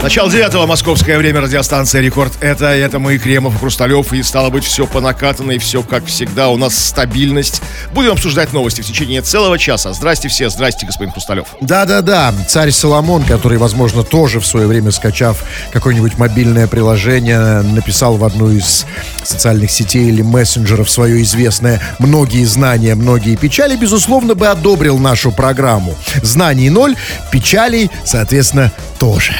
Начало девятого, московское время, радиостанция «Рекорд». Это, это мы, Кремов и Хрусталев, и стало быть, все по накатанной, все как всегда, у нас стабильность. Будем обсуждать новости в течение целого часа. Здрасте все, здрасте, господин Хрусталев. Да-да-да, царь Соломон, который, возможно, тоже в свое время, скачав какое-нибудь мобильное приложение, написал в одну из социальных сетей или мессенджеров свое известное «Многие знания, многие печали», безусловно, бы одобрил нашу программу. Знаний ноль, печалей, соответственно, тоже.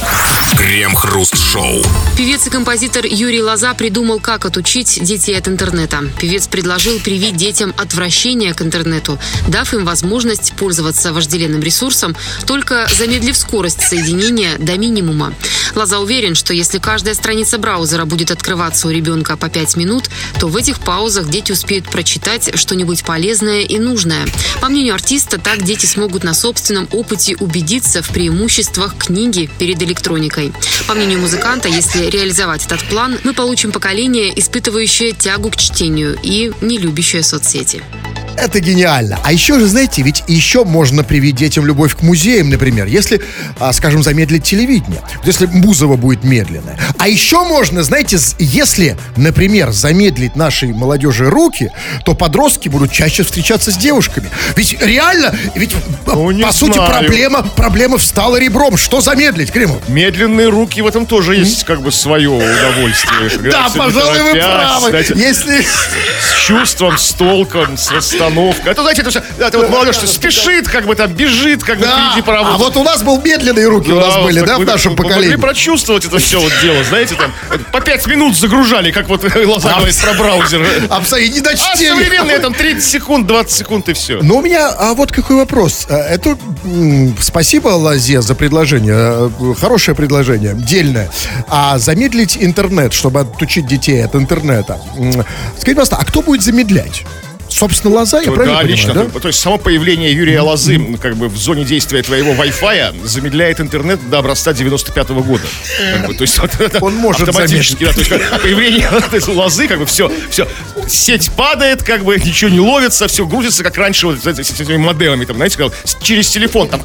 Yeah. Крем-хруст-шоу. Певец и композитор Юрий Лоза придумал, как отучить детей от интернета. Певец предложил привить детям отвращение к интернету, дав им возможность пользоваться вожделенным ресурсом, только замедлив скорость соединения до минимума. Лоза уверен, что если каждая страница браузера будет открываться у ребенка по 5 минут, то в этих паузах дети успеют прочитать что-нибудь полезное и нужное. По мнению артиста, так дети смогут на собственном опыте убедиться в преимуществах книги перед электроникой. По мнению музыканта, если реализовать этот план, мы получим поколение, испытывающее тягу к чтению и не любящее соцсети. Это гениально. А еще же, знаете, ведь еще можно привить детям любовь к музеям, например, если, а, скажем, замедлить телевидение. Если Бузова будет медленная. А еще можно, знаете, если, например, замедлить нашей молодежи руки, то подростки будут чаще встречаться с девушками. Ведь реально, ведь Ну, не по сути знаю. проблема, проблема встала ребром. Что замедлить, Кремов? Медленные руки в этом тоже есть как бы свое удовольствие. Да, пожалуй, вы правы. Если... С чувством, с толком, с расстановкой. Это, знаете, это, все, это вот молодежь спешит, как бы там бежит, как бы впереди паровоз. А вот у нас был медленные руки у нас были, да, в нашем поколении. Могли прочувствовать это все вот дело, знаете, там по пять минут загружали, как вот Лоза говорит про браузер. Абсолютно не А дочтели. современные там 30 секунд, 20 секунд и все. Но у меня, а вот какой вопрос. А, Это, спасибо, Лазе, за предложение. Э, Хорошее предложение, дельное. А замедлить интернет, чтобы отучить детей от интернета. Скажите, пожалуйста, а кто будет замедлять? Собственно, Лоза, я правильно да, понимаю, лично. да? То, то есть само появление Юрия Лозы как бы в зоне действия твоего Wi-Fi замедляет интернет до образца 95 года. Как бы, то есть Он может автоматически. Да, то есть появление Лозы, как бы все, все, сеть падает, как бы ничего не ловится, все грузится, как раньше вот с, эти- с этими модемами, там, знаете, как через телефон там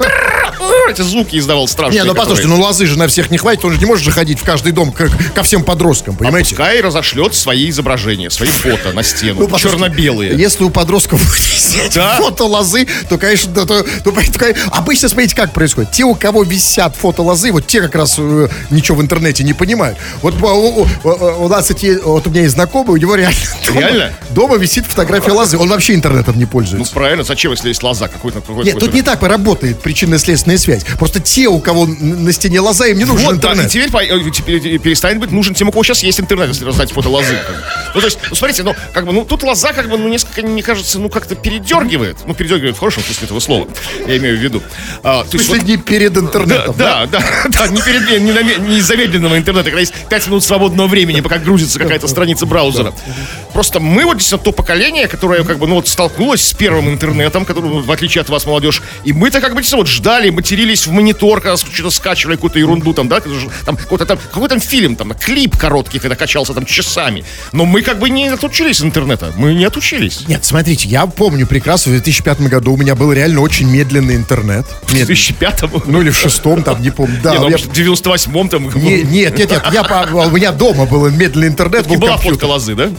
эти звуки издавал страшные. Не, ну послушайте, которые- ну Лозы же на всех не хватит, он же не может же ходить в каждый дом как, ко всем подросткам, понимаете? Пускай разошлет свои изображения, свои фото на стену, Ну, послушайте, черно-белые. Если у подростков висят Да. фото лозы, то, конечно, да, то, то, то- обычно, смотрите, как происходит. Те, у кого висят фото лозы, вот те как раз э, ничего в интернете не понимают. Вот у, у- у- у нас эти, вот у меня есть знакомый, у него реально дома, Реально? дома висит фотография лозы. Он вообще интернетом не Ну пользуется. правильно, зачем, если есть лоза какой-то? какой-то- Нет, тут не так работает причинно-следственная связь. Просто те, у кого на стене лоза, им не нужен Вот, да, и интернет. теперь, э, теперь перестанет быть нужен тем, у кого сейчас есть интернет, если раздать фото лозы. как бы. Ну, то есть, ну, смотрите, ну, как бы, ну, тут лоза, как бы, ну, несколько, мне кажется, ну, как-то передергивает. Ну, передергивает в хорошем смысле этого слова, я имею в виду. А, то есть, вот- не перед интернетом, да? да, да, да, не, перед, не, не из замедленного интернета, когда есть 5 минут свободного времени, пока грузится какая-то страница браузера. Просто мы вот действительно то поколение, которое как бы, ну вот столкнулось с первым интернетом, который, ну, в отличие от вас, молодежь, и мы-то как бы действительно вот ждали, матерились в монитор, когда что-то скачивали, какую-то ерунду там, да, там какой-то там, какой там фильм, там, клип короткий, когда качался там часами. Но мы как бы не отучились от интернета, мы не отучились. Нет, смотрите, я помню прекрасно, в 2005 году у меня был реально очень медленный интернет. В Нет, 2005 ну или в шестом, там, не помню. Да, не, ну, я- в 98-м там Не- нет, нет, нет, я, по- у меня дома был медленный интернет, был была фотка лозы, да?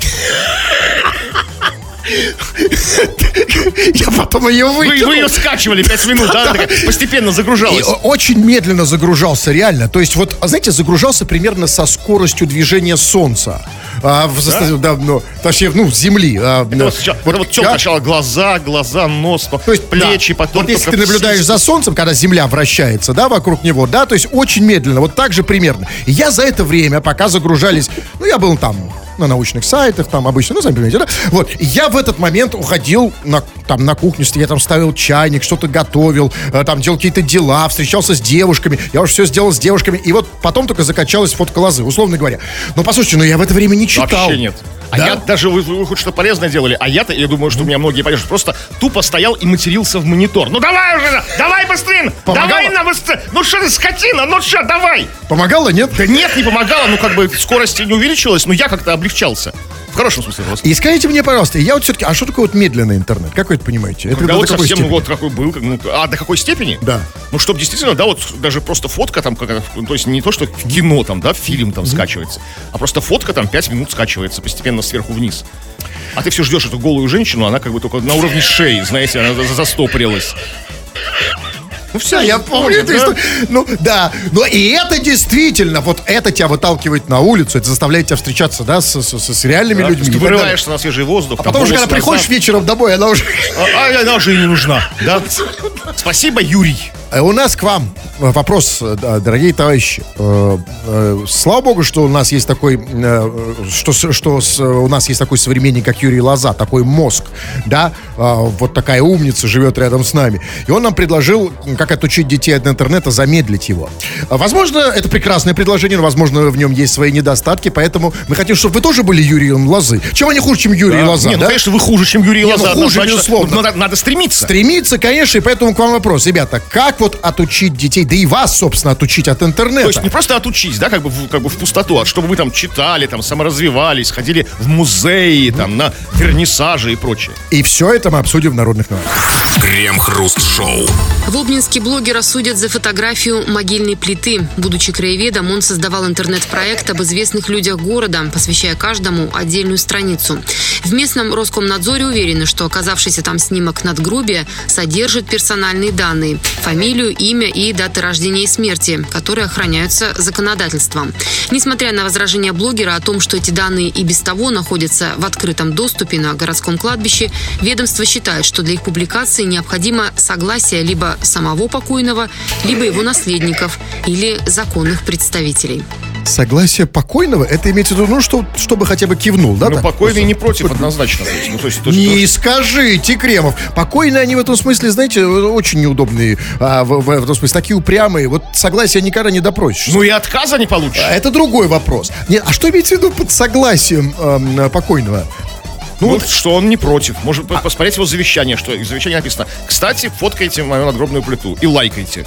Я потом ее Вы, выкинул. вы ее скачивали 5 минут, да? Такая постепенно И загружалась. о- очень медленно загружался, реально. То есть, вот, а знаете, загружался примерно со скоростью движения Солнца. А, в, да? Да, ну, точнее, ну, Земли. А, Это вот, сначала- это вот тём я- сначала глаза, глаза, нос, То есть, плечи, да, потом Вот если ты наблюдаешь за Солнцем, когда Земля вращается, да, вокруг него, да, то есть очень медленно, вот так же примерно. И я за это время, пока загружались, ну, я был там на научных сайтах, там обычно, ну, сами понимаете, да, вот, я в этот момент уходил на, там, на кухню, я там ставил чайник, что-то готовил, э, там делал какие-то дела, встречался с девушками, я уже все сделал с девушками, и вот потом только закачалась фотка лозы, условно говоря. Но послушайте, ну, я в это время не читал. Вообще нет. А Да? я даже, вы, вы хоть что полезное делали, а я-то, я думаю, что у меня многие поддержат, просто тупо стоял и матерился в монитор. Ну давай уже, давай быстрее, давай на быстрее, ну что ты, скотина, ну что, давай. Помогало, нет? Да нет, не помогало, ну как бы скорость не увеличилась, но я как-то облегчался. В хорошем смысле слова. И скажите мне, пожалуйста, я вот все-таки, а что такое вот медленный интернет? Как вы это понимаете? Это Когда вот какой совсем, степени? вот какой был, как, ну, а до какой степени? Да. Ну, чтобы действительно, да, вот даже просто фотка там, как, то есть не то, что в кино там, да, фильм там скачивается, а просто фотка там 5 минут скачивается постепенно сверху вниз. А ты все ждешь эту голую женщину, она как бы только на уровне шеи, знаете, она за- застопорилась. Ну все, я помню эту историю. Ну, да. Но и это действительно, вот это тебя выталкивает на улицу, это заставляет тебя встречаться, да, с, с- реальными людьми. Ты вырываешься на свежий воздух. А потом уже, когда приходишь вечером домой, она уже... А, а она уже и не нужна, да? Спасибо, Юрий. Э, У нас к вам э, вопрос, э, дорогие товарищи. Слава богу, что у нас есть такой, что, что у нас есть такой современник, как Юрий Лоза, такой мозг, да, вот такая умница живет рядом с нами. И он нам предложил, как отучить детей от интернета, замедлить его. Возможно, это прекрасное предложение, но, возможно, в нем есть свои недостатки, поэтому мы хотим, чтобы вы тоже были Юрием Лозы. Чем они хуже, чем Юрий Да. Лоза, Не, ну, да? конечно, вы хуже, чем Юрий Не, ну, Лоза. хуже, однозначно. безусловно. Ну, Надо, надо стремиться. Стремиться, конечно, и поэтому к вам вопрос. Ребята, как вот отучить детей, да и вас, собственно, отучить от интернета? То есть не просто отучить, да, как бы, в, как бы в пустоту, а чтобы вы там читали, там, саморазвивались, ходили в музеи, там, на вернисажи и прочее. И все это мы обсудим в народных новостях. Крем-хруст-шоу. В Обнинске блогера судят за фотографию могильной плиты. Будучи краеведом, он создавал интернет-проект об известных людях города, посвящая каждому отдельную страницу. В местном Роскомнадзоре уверены, что оказавшийся там снимок надгробия содержит персональные данные – фамилию, имя и даты рождения и смерти, которые охраняются законодательством. Несмотря на возражения блогера о том, что эти данные и без того находятся в открытом доступе на городском кладбище, ведомство считает, что для их публикации необходимо согласие либо самого покойного, либо его наследников или законных представителей. Согласие покойного, это имеется в виду, ну, что, чтобы хотя бы кивнул, да? Ну, так? покойный не против, однозначно. То есть, ну, то есть, то есть, Не скажите, Кремов. Покойные они в этом смысле, знаете, очень неудобные. а, в, в этом смысле, такие упрямые. Вот согласия никогда не допросишь. ну и отказа не получишь. А Это другой вопрос. Нет, а что имеется в виду под согласием эм, покойного? Ну, вот, что он не против. Может по- посмотреть его завещание, что в завещании написано. Кстати, фоткайте мою надгробную плиту и лайкайте.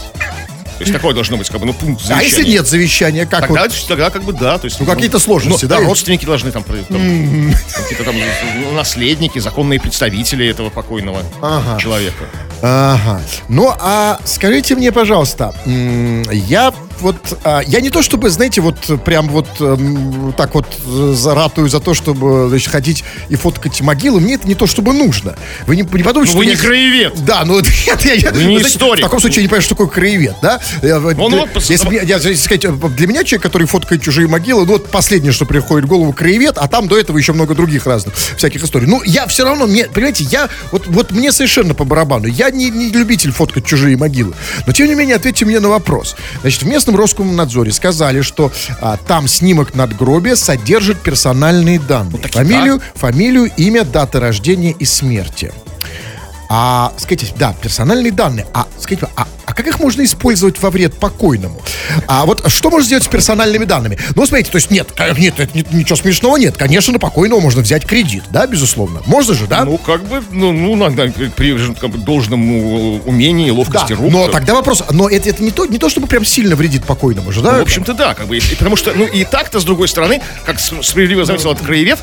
То есть такое должно быть, как бы, ну, пункт А завещания. если нет завещания, как Тогда, вот? тогда как бы да, то есть... Ну, какие-то сложности, ну, да, родственники должны там, там, какие-то там ну, наследники, законные представители этого покойного Ага. человека. Ага. Ну, а скажите мне, пожалуйста, я вот, а, я не то чтобы, знаете, вот прям вот эм, так вот э, заратую за то, чтобы, значит, ходить и фоткать могилы, мне это не то чтобы нужно. Вы не, не подумайте, Ну, что вы я- не краевед. Да, ну нет, я, я- Вы не знаете, историк. В таком случае я не понимаю, что такое краевед, да? Я- Он пос- если, я- я- если сказать, э, для меня человек, который фоткает чужие могилы, ну вот последнее, что приходит в голову, краевед, а там до этого еще много других разных всяких историй. Ну, я все равно, мне, понимаете, я, вот, вот мне совершенно по барабану, я не, не любитель фоткать чужие могилы. Но, тем не менее, ответьте мне на вопрос. Значит, в местном Роскомнадзоре сказали, что а, там снимок надгробия содержит персональные данные. и фамилию, фамилию, имя, дата рождения и смерти. А, скажите, да, персональные данные. А, скажите, а как их можно использовать во вред покойному? А вот что можно сделать с персональными данными? Ну, смотрите, то есть нет, ка- нет, ни- ничего смешного нет. Конечно, на покойного можно взять кредит, да, безусловно. Можно же, да? Ну, как бы, ну, ну надо при как бы, должному умении, да, ловкости рук. но тогда вопрос, но это, это не, то, не то, чтобы прям сильно вредит покойному же, да? Ну, в общем-то, да, как бы, если- потому что, ну, и так-то, с другой стороны, как справедливо заметил этот краевед,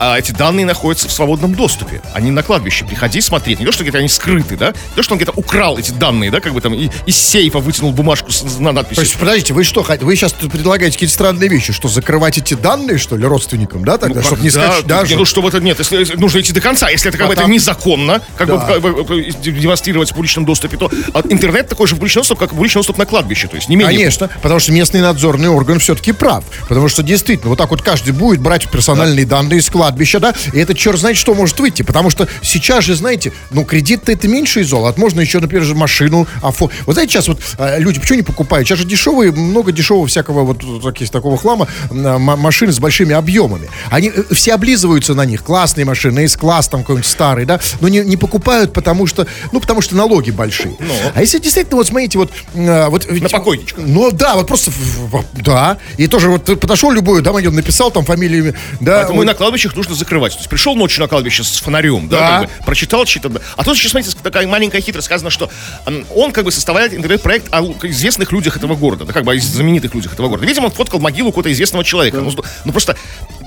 а, эти данные находятся в свободном доступе. Они на кладбище. Приходи смотреть. Не то, что где-то они скрыты, да? Не то, что он где-то украл эти данные, да, как бы там и- из сейфа вытянул бумажку с, на То надписью. есть, подождите, вы что, вы сейчас предлагаете какие-то странные вещи, что закрывать эти данные, что ли, родственникам, да, тогда, Ну, чтобы не да, скачать даже? не, ну, что это нет, если, нужно идти до конца. Если это как А бы это там- незаконно, как бы, Да. как бы, демонстрировать в публичном доступе, то а интернет такой же публичный доступ, как и публичный доступ на кладбище. То есть не менее. Конечно, потому что местный надзорный орган все-таки прав. Потому что действительно, вот так вот каждый будет брать персональные данные из кладбища, да, и это черт знает, что может выйти. Потому что сейчас же, знаете, ну, кредит-то это меньше из золота. Можно еще, например, же машину оформить. Вот знаете, сейчас вот э, люди почему не покупают? Сейчас же дешевые, много дешевого всякого вот таких, такого хлама, э, м- машины с большими объемами. Они э, все облизываются на них. Классные машины, S-класс там какой-нибудь старый, да, но не, не покупают, потому что, ну, потому что налоги большие. А если действительно, вот смотрите, вот... э, вот На покойничка. ну да, вот просто, да. И тоже вот ты подошел любую, да, написал там фамилию, да. Поэтому вот. и на кладбищах нужно закрывать. То есть пришел ночью на кладбище с фонарем, да, Да. как бы, прочитал чьи-то... да. А тут еще, смотрите, такая маленькая хитрость. Сказано, что он как бы составляет интернет-проект о известных людях этого города, да, как бы о знаменитых людях этого города. Видимо, он фоткал могилу какого-то известного человека. Ну, ну, просто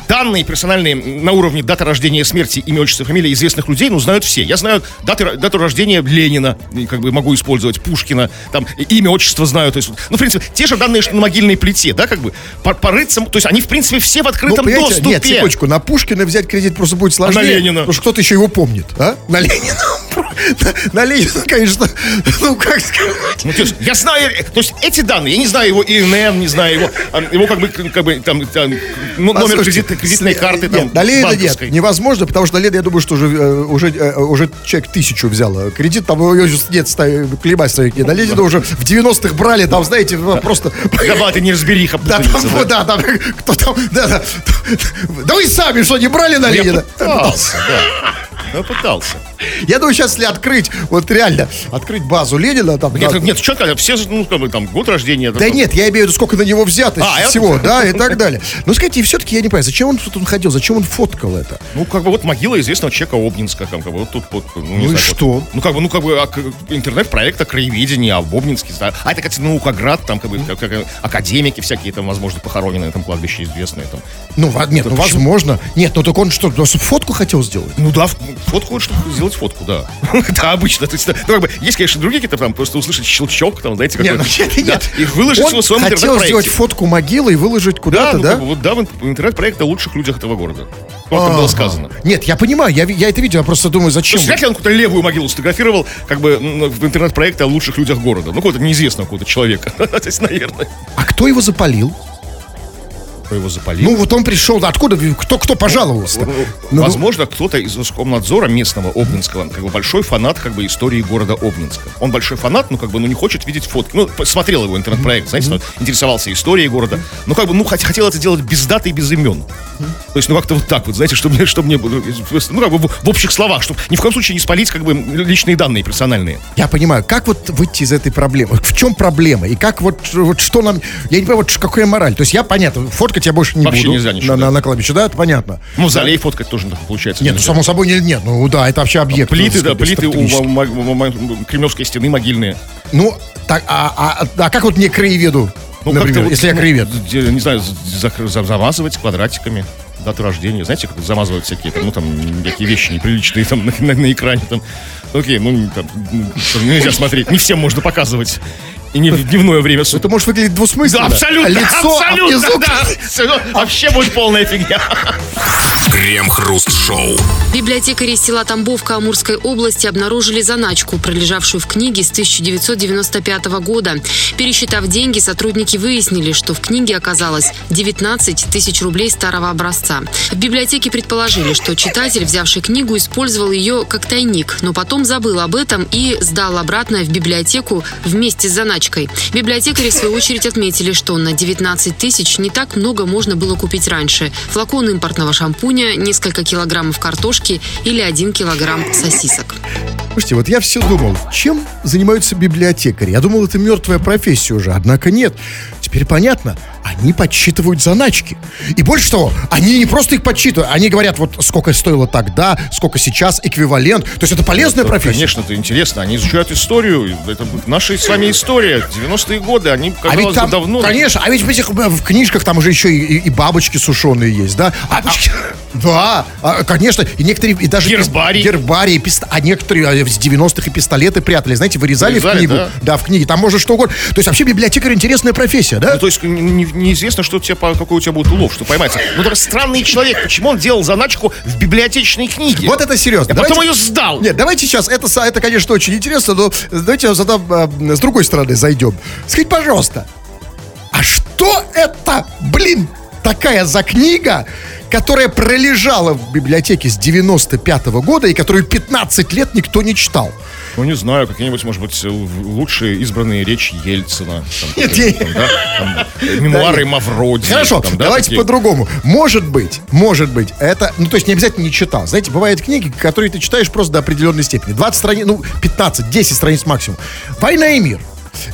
данные персональные на уровне даты рождения, смерти, имя, отчество, фамилия известных людей, ну, знают все. Я знаю даты, дату рождения Ленина, как бы могу использовать, Пушкина, там, имя, отчество знаю. То есть, ну, в принципе, те же данные, что на могильной плите, да, как бы, по- порыться, то есть они, в принципе, все в открытом понимаете, доступе. Нет, секундочку, на Пушкина взять кредит просто будет сложнее. А на Ленина? Потому что кто-то еще его помнит, а? На Ленина. На, на Ленина, конечно, ну, как сказать. Ну, то есть, я знаю, то есть эти данные, я не знаю его ИНН, не знаю его, а, его как бы, как бы там, там, ну, номер Послушайте, кредитной, кредитной с- карты, нет, там, на Ленина нет, невозможно, потому что на я думаю, что уже, э, уже, э, уже человек тысячу взял кредит, там уже нет, климать ставить нет. На уже в 90-х брали, там, знаете, ну, просто... Ты неразбериха Да, там, да. да, там, кто там, да, да. Да вы сами что, не брали на Я Ленина? пытался, да. Я пытался. Я думаю, сейчас если открыть, вот реально, открыть базу Ленина, там... Нет, да, нет, четко, все, же, ну, как бы, там, год рождения. Да нет, я имею в виду, сколько на него взято А, всего, да, и так далее. Но скажите, все-таки я не понимаю, зачем он тут он ходил, зачем он фоткал это? Ну, как бы, вот могила известного человека Обнинска, там, как бы, вот тут, вот, ну, не Ну и что? вот. ну, как бы, ну, как бы, а, интернет-проект о краеведении, об Обнинске, да. а это, кстати, Наукоград, там, как бы, как- как, академики всякие, там, возможно, похоронены на этом кладбище известные, там. Ну, нет, ну, возможно. Нет, ну так он что, фотку хотел сделать? Ну да, фотку, чтобы сделать фотку, да. Да, обычно. То есть, да, ну, как бы, есть, конечно, другие какие-то там, просто услышать щелчок, там, знаете, Нет, какой-то. ну, нет, да, нет. И выложить Он его в своем хотел сделать фотку могилы и выложить Да, куда-то, ну, да? как бы, вот, да, в ин- интернет-проект о лучших людях этого города. Как Ага. было сказано. Нет, я понимаю, я, я это видел, я просто думаю, То зачем? есть, вряд ли он какую-то левую могилу сфотографировал, как бы, в интернет-проекте о лучших людях города. Ну, какого-то неизвестного какого-то человека. То есть, наверное. А кто его запалил? Кто его запалил? Ну, вот он пришел, да, откуда, кто, кто пожаловался? Ну, Возможно, кто-то из Роскомнадзора местного Обнинского, как бы большой фанат как бы истории города Обнинска. Он большой фанат, но как бы ну не хочет видеть фотки. Ну, смотрел его интернет-проект, знаете, ну, интересовался историей города. Ну, как бы, ну, хот- хотел это делать без даты и без имен. То есть, ну, как-то вот так вот, знаете, чтобы мне, чтобы мне, было, ну, как бы в, в общих словах, чтобы ни в коем случае не спалить, как бы, личные данные персональные. Я понимаю, как вот выйти из этой проблемы? В чем проблема? И как вот, вот что нам... Я не понимаю, вот какая мораль. То есть я, понятно, фоткать я больше не Вообще буду. нельзя ничего, на, да. на, на кладбище, да, это понятно. Мавзолей фоткать тоже получается. Нет, ну, нельзя. само собой, не, нет, ну да, это вообще объект. Плиты, так да, плиты у Кремлевской стены могильные. Ну, так, а, а, а как вот мне краеведу, Ну, например, как-то вот, если я ну, краевед? де- Не знаю, за- за- замазывать квадратиками дату рождения. Знаете, как замазывают всякие там, ну, там, такие вещи неприличные там на, на- на экране там. Окей, ну, там, ну, нельзя смотреть. Не всем можно показывать. И не в дневное время суток. Это может выглядеть двусмысленно. Да, абсолютно, лицо, а абсолютно, внизу- да. Ну, Вообще будет полная фигня. Крем-хруст-шоу. Библиотекари села Тамбовка Амурской области обнаружили заначку, пролежавшую в книге с 1995 года. Пересчитав деньги, сотрудники выяснили, что в книге оказалось 19 тысяч рублей старого образца. В библиотеке предположили, что читатель, взявший книгу, использовал ее как тайник, но потом забыл об этом и сдал обратно в библиотеку вместе с заначкой. Библиотекари, в свою очередь, отметили, что на 19 тысяч не так много можно было купить раньше. Флакон импортного шампуня, несколько килограммов картошки или один килограмм сосисок. Слушайте, вот я все думал, чем занимаются библиотекари? Я думал, это мертвая профессия уже, однако нет. Теперь понятно, они подсчитывают заначки. И больше того, они не просто их подсчитывают, они говорят, вот сколько стоило тогда, сколько сейчас, эквивалент. То есть это полезная Да, профессия. Конечно, это интересно. Они изучают историю. Это наша с вами история. 90-е годы, они, А ведь бы, там, давно... конечно, а ведь в этих в книжках там уже еще и, и- бабочки сушеные есть, да? А- а- да, а, конечно, и некоторые, и даже... пис- Гербарий. Гербарий, пист- а некоторые а, с 90-х и пистолеты прятали, знаете, вырезали, Вырезали, в книгу. да. в книге, там можно что угодно. То есть вообще библиотекарь интересная профессия, да? Ну, то есть не- неизвестно, что у тебя, какой у тебя будет улов, что поймается. Ну, это странный человек. Почему он делал заначку в библиотечной книге? Вот это серьезно. А потом Давайте- ее сдал. Нет, давайте сейчас, это, это, конечно, очень интересно, но давайте задам, а, с другой стороны зайдем. Скажите, пожалуйста, а что это, блин, такая за книга, которая пролежала в библиотеке с 95 года и которую 15 лет никто не читал? Ну, не знаю, какие-нибудь, может быть, лучшие избранные речи Ельцина. Мемуары Мавроди. Хорошо, давайте по-другому. Может быть, может быть, это, ну, то есть не обязательно не читал. Знаете, бывают книги, которые ты читаешь просто до определенной степени. 20 страниц, ну, 15, 10 страниц максимум. «Война и мир».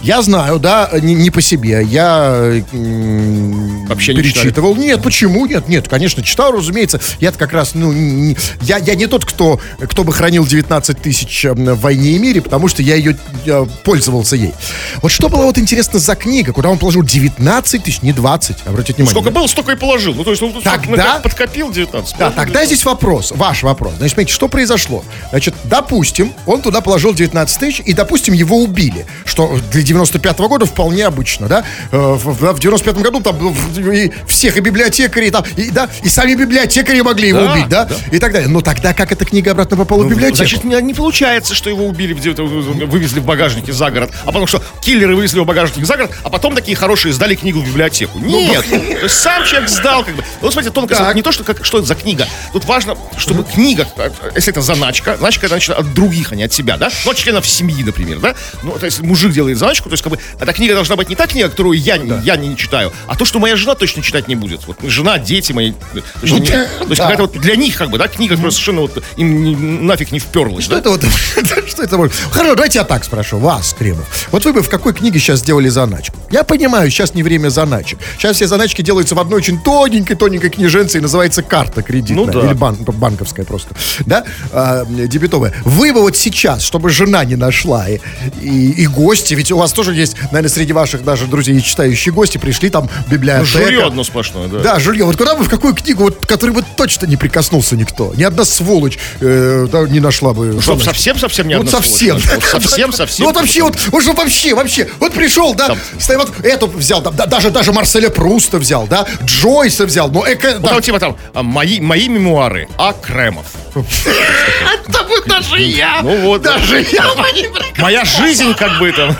Я знаю, да, не, не по себе. Я Вообще не перечитывал. Нет, почему? Нет, нет, конечно, читал, разумеется. Я как раз, ну, не- я, я не тот, кто, кто бы хранил 19 тысяч э, в «Войне и мире», потому что я ее э, пользовался ей. Вот что было вот интересно за книга, куда он положил 19 тысяч, не 20, обратите внимание. Сколько было, столько и положил. Ну, то есть, он Тогда- ну, как подкопил 19. Да, тогда 19. здесь вопрос, ваш вопрос. Значит, смотрите, что произошло? Значит, допустим, он туда положил 19 тысяч, и, допустим, его убили, что для 95 года вполне обычно, да? Э, В, в- в 95 году там ну, и всех и библиотекарей, там, и, да, и сами библиотекари могли его Да, убить, да? да. И так далее. Но тогда как эта книга обратно попала в библиотеку? Значит, не, не получается, что его убили, вывезли в багажнике за город, а потому что киллеры вывезли его в багажник за город, а потом такие хорошие сдали книгу в библиотеку. Нет, то есть сам человек сдал, как бы. Ну, смотрите, тонкость, не то, что, как, что это за книга. Тут важно, чтобы книга, э, если это заначка, заначка это значит от других, а не от себя, да? Ну, от членов семьи, например, да? Ну, то есть мужик делает заначку, то есть как бы эта книга должна быть не та книга, которую я, не- я не читаю, а то, что моя жена точно читать не будет. Вот жена, дети мои. точно не- то есть да. какая-то вот для них, как бы, да, книга, которая совершенно вот им не- нафиг не вперлась. Что да? это вот? Что это может? Хорошо, давайте я так спрошу. Вас, Кремов. Вот вы бы в какой книге сейчас сделали заначку? Я понимаю, сейчас не время заначек. Сейчас все заначки делаются в одной очень тоненькой, тоненькой книженце и называется карта кредитная. Ну да. Или бан- банковская просто. Да? А, дебетовая. Вы бы вот сейчас, чтобы жена не нашла, и, и, и гости, ведь у вас тоже есть, наверное, среди ваших даже друзей читающие гости, пришли там Ну, библиотека. жулье одно сплошное, да. Да, жилье. Вот куда бы, в какую книгу, вот, которой бы точно не прикоснулся никто? Ни одна сволочь э, да, не нашла бы. Чтоб заначки. совсем-совсем не Вот совсем. Совсем-совсем. Ну вот вообще, вот, вот что вообще, вообще. Вот пришел, да, стоит, вот эту взял, да, да, даже, даже Марселя Пруста взял, да, Джойса взял, но эко... Вот да. там типа там а, мои, мои мемуары А. Кремов. Это вот даже я, Ну вот. даже я бы не. Моя жизнь как бы там.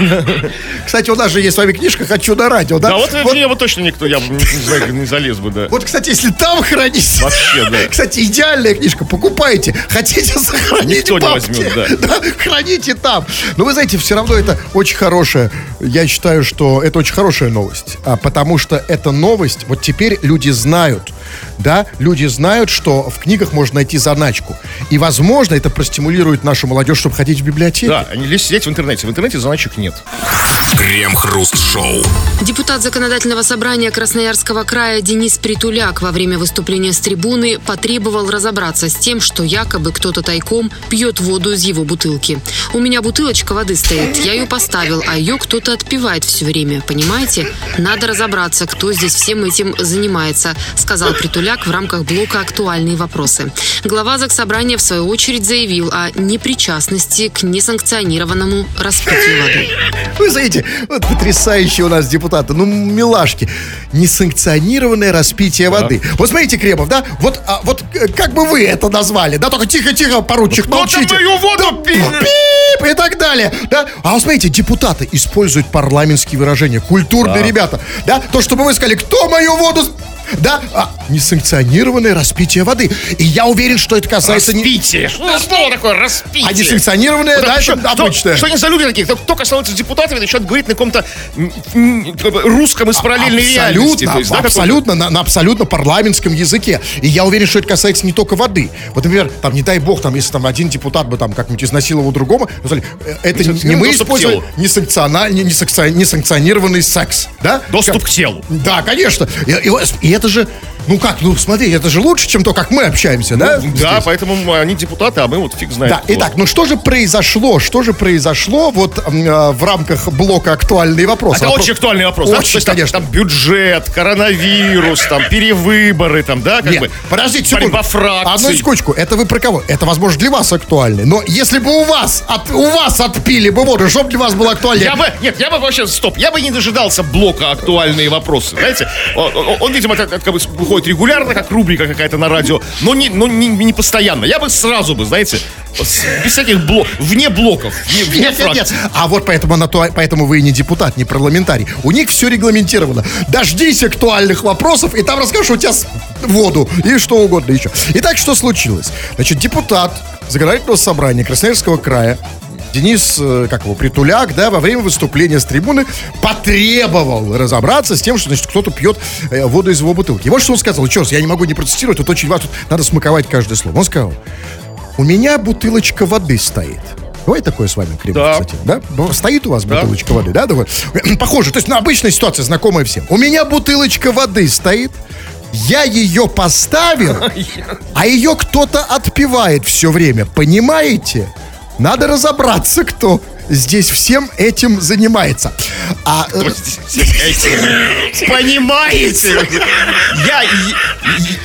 Кстати, у нас же есть с вами книжка «Хочу на радио», да? Да вот, вот, мне вот точно никто, я бы не, не не залез бы, да. вот, кстати, если там хранить... Вообще, да. Кстати, идеальная книжка, покупайте. Хотите сохранить Никто не папки? возьмет, да. храните там. Но вы знаете, все равно это очень хорошая, я считаю, что это очень хорошая новость. А, потому что эта новость, вот теперь люди знают, да, люди знают, что в книгах можно найти заначку. И, возможно, это простимулирует нашу молодежь, чтобы ходить в библиотеку. Да, они лезть сидеть в интернете. В интернете заначек нет. Крем-хруст-шоу. Депутат Законодательного собрания Красноярского края Денис Притуляк во время выступления с трибуны потребовал разобраться с тем, что якобы кто-то тайком пьет воду из его бутылки. «У меня бутылочка воды стоит, я ее поставил, а ее кто-то отпивает все время, понимаете? Надо разобраться, кто здесь всем этим занимается», сказал Притуляк в рамках блока «Актуальные вопросы». Глава Заксобрания в свою очередь заявил о непричастности к несанкционированному распитию воды. Вы знаете, вот потрясающие у нас депутаты, ну, милашки. Несанкционированное распитие воды. Вот смотрите, Кремов, да, вот, а, вот э, как бы вы это назвали, да, только тихо-тихо, поручик, молчите. мою воду пил? Пип и так далее, да. А вот смотрите, депутаты используют парламентские выражения, культурные ребята, да, то, чтобы вы сказали, кто мою воду... Да, а, несанкционированное распитие воды. И я уверен, что это касается не... Распитие. Что слово такое распитие? А несанкционированное, Вот да, это что, это что- обычное. Что они за люди такие? Кто только становится депутатами, начинают говорить на каком-то русском из параллельной реальности. Абсолютно, То есть, да, абсолютно, на, на абсолютно парламентском языке. И я уверен, что это касается не только воды. Вот, например, там, не дай бог, там, если там один депутат бы там как-нибудь изнасиловал другого, это не, не мы использовали не- несанкционированный секс, да? Доступ к телу. Да, конечно. И, и- и это же, ну как, ну смотри, это же лучше, чем то, как мы общаемся, да? Ну, Да, поэтому мы- они депутаты, а мы вот фиг знает. Да, кто. итак, ну что же произошло? Что же произошло вот э, в рамках блока актуальные вопросы? Это Вопрос- очень актуальный вопрос. да? Очень, То есть там- конечно. Там, бюджет, коронавирус, там перевыборы, там, да, как Нет, бы. подождите Борьба секунду. фракций. Одну секундочку. Это вы про кого? Это, возможно, для вас актуально. Но если бы у вас, от, у вас отпили бы воду, что бы для вас было актуально? Я бы, нет, я бы вообще, стоп, я бы не дожидался блока актуальные вопросы, знаете. Он, он- он, видимо, так, как бы выходит регулярно, как рубрика какая-то на радио, но не, но не, не постоянно. Я бы сразу бы, знаете, без всяких блоков, вне блоков, вне, вне Нет, нет, нет. А вот поэтому, она то- поэтому вы и не депутат, не парламентарий. У них все регламентировано. Дождись актуальных вопросов, и там расскажешь, у тебя воду и что угодно еще. Итак, что случилось? Значит, депутат законодательного собрания Красноярского края Денис, э, как его, Притуляк, да, во время выступления с трибуны потребовал разобраться с тем, что, значит, кто-то пьет э, воду из его бутылки. И вот что он сказал. Еще раз, я не могу не процитировать, тут очень важно, тут надо смаковать каждое слово. Он сказал, у меня бутылочка воды стоит. Бывает такое с вами, Кремов, Да. кстати? Да? Стоит у вас Да. бутылочка воды, да? такой? Похоже, то есть, ну, обычная ситуация, знакомая всем. У меня бутылочка воды стоит, я ее поставил, а ее кто-то отпивает все время, понимаете? Надо разобраться, кто здесь всем этим занимается. А, э, Понимаете? Я,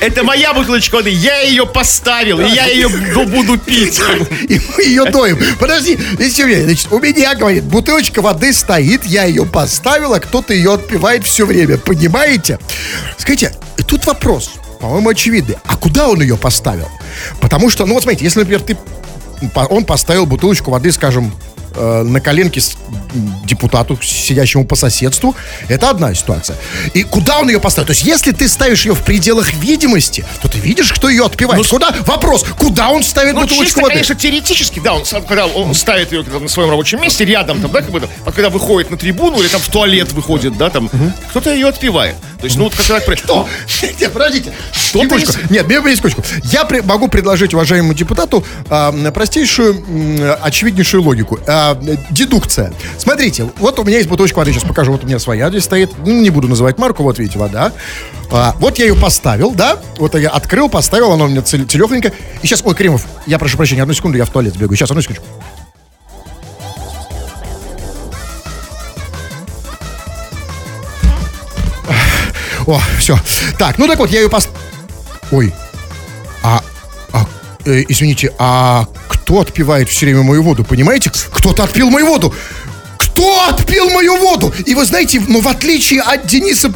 это моя бутылочка воды, я ее поставил, и я ее бу- буду пить. и мы ее доим. Подожди, значит, у меня, говорит, бутылочка воды стоит, я ее поставил, а кто-то ее отпивает все время, понимаете? Скажите, тут вопрос, по-моему, очевидный. А куда он ее поставил? Потому что, ну вот смотрите, если, например, ты, он поставил бутылочку воды, скажем, э, на коленке с депутату, сидящему по соседству, это одна ситуация. И куда он ее поставил? То есть, если ты ставишь ее в пределах видимости, то ты видишь, кто ее отпивает. куда? Вопрос, куда он ставит Ну, бутылочку чисто, воды? конечно, теоретически, да, он, когда он ставит ее на своем рабочем месте, рядом, там, да, как бы, там, а когда выходит на трибуну или там в туалет выходит, да, там, кто-то ее отпивает. То есть, ну, вот как так... Что? Нет, подождите. Секундочку. Нет, мне секундочку. Я при- могу предложить уважаемому депутату а, простейшую, м, очевиднейшую логику. А, дедукция. Смотрите, вот у меня есть бутылочка воды, сейчас покажу. Вот у меня своя здесь стоит. Не буду называть марку, вот видите, вода. А, вот я ее поставил, да? Вот я открыл, поставил, она у меня целехонькая. И сейчас, ой, Кремов, я прошу прощения, одну секунду, я в туалет сбегаю. Сейчас, одну секундочку. О, все. Так, ну так вот, я ее пос... Ой. А, а, э, извините, а кто отпивает все время мою воду, понимаете? Кто-то отпил мою воду. Кто отпил мою воду? И вы знаете, ну, в отличие от Дениса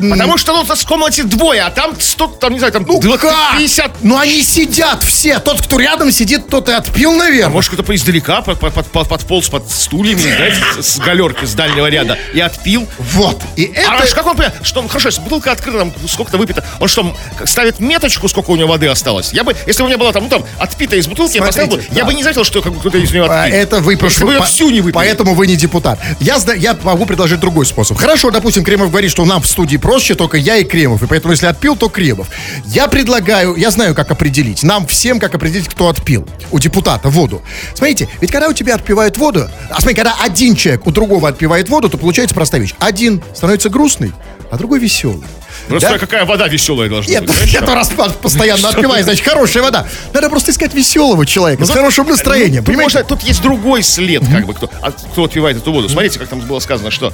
м, Потому что, ну, в комнате двое, а там 100, там, не знаю, там ну 20, как? 50... Ну, они сидят все. Тот, кто рядом сидит, тот и отпил, А наверное. может, кто-то издалека под, под, под- под- подполз под стульями, знаете, с, с галерки, с дальнего ряда, и отпил. Вот. И это... А как он понимает, что он, хорошо, если бутылка открыта, там сколько-то выпито, он что, ставит меточку, сколько у него воды осталось? Я бы, если бы у меня была там, ну там, отпита из бутылки, я поставил бы, Смотрите, я да. бы не заметил, что как кто-то из нее А, отпил. Это вы Если просто... бы по- всю не выпили. Поэтому вы не депутат. Я, я могу предложить другой способ. Хорошо, допустим, Кремов говорит, что нам в студии проще, только я и Кремов. И поэтому, если отпил, то Кремов. Я предлагаю, я знаю, как определить. Нам всем, как определить, кто отпил. У депутата воду. Смотрите, ведь когда у тебя отпивают воду, а смотри, когда один человек у другого отпивает воду, то получается простая вещь. Один становится грустный, а другой веселый. Просто Да? какая вода веселая должна Нет, быть. знаешь? это раз постоянно отпивает, значит, хорошая вода. Надо просто искать веселого человека с хорошим настроением, Ну, тут, понимаете? можно- тут есть другой след, как бы, кто, от- кто отпивает эту воду. Смотрите, как там было сказано, что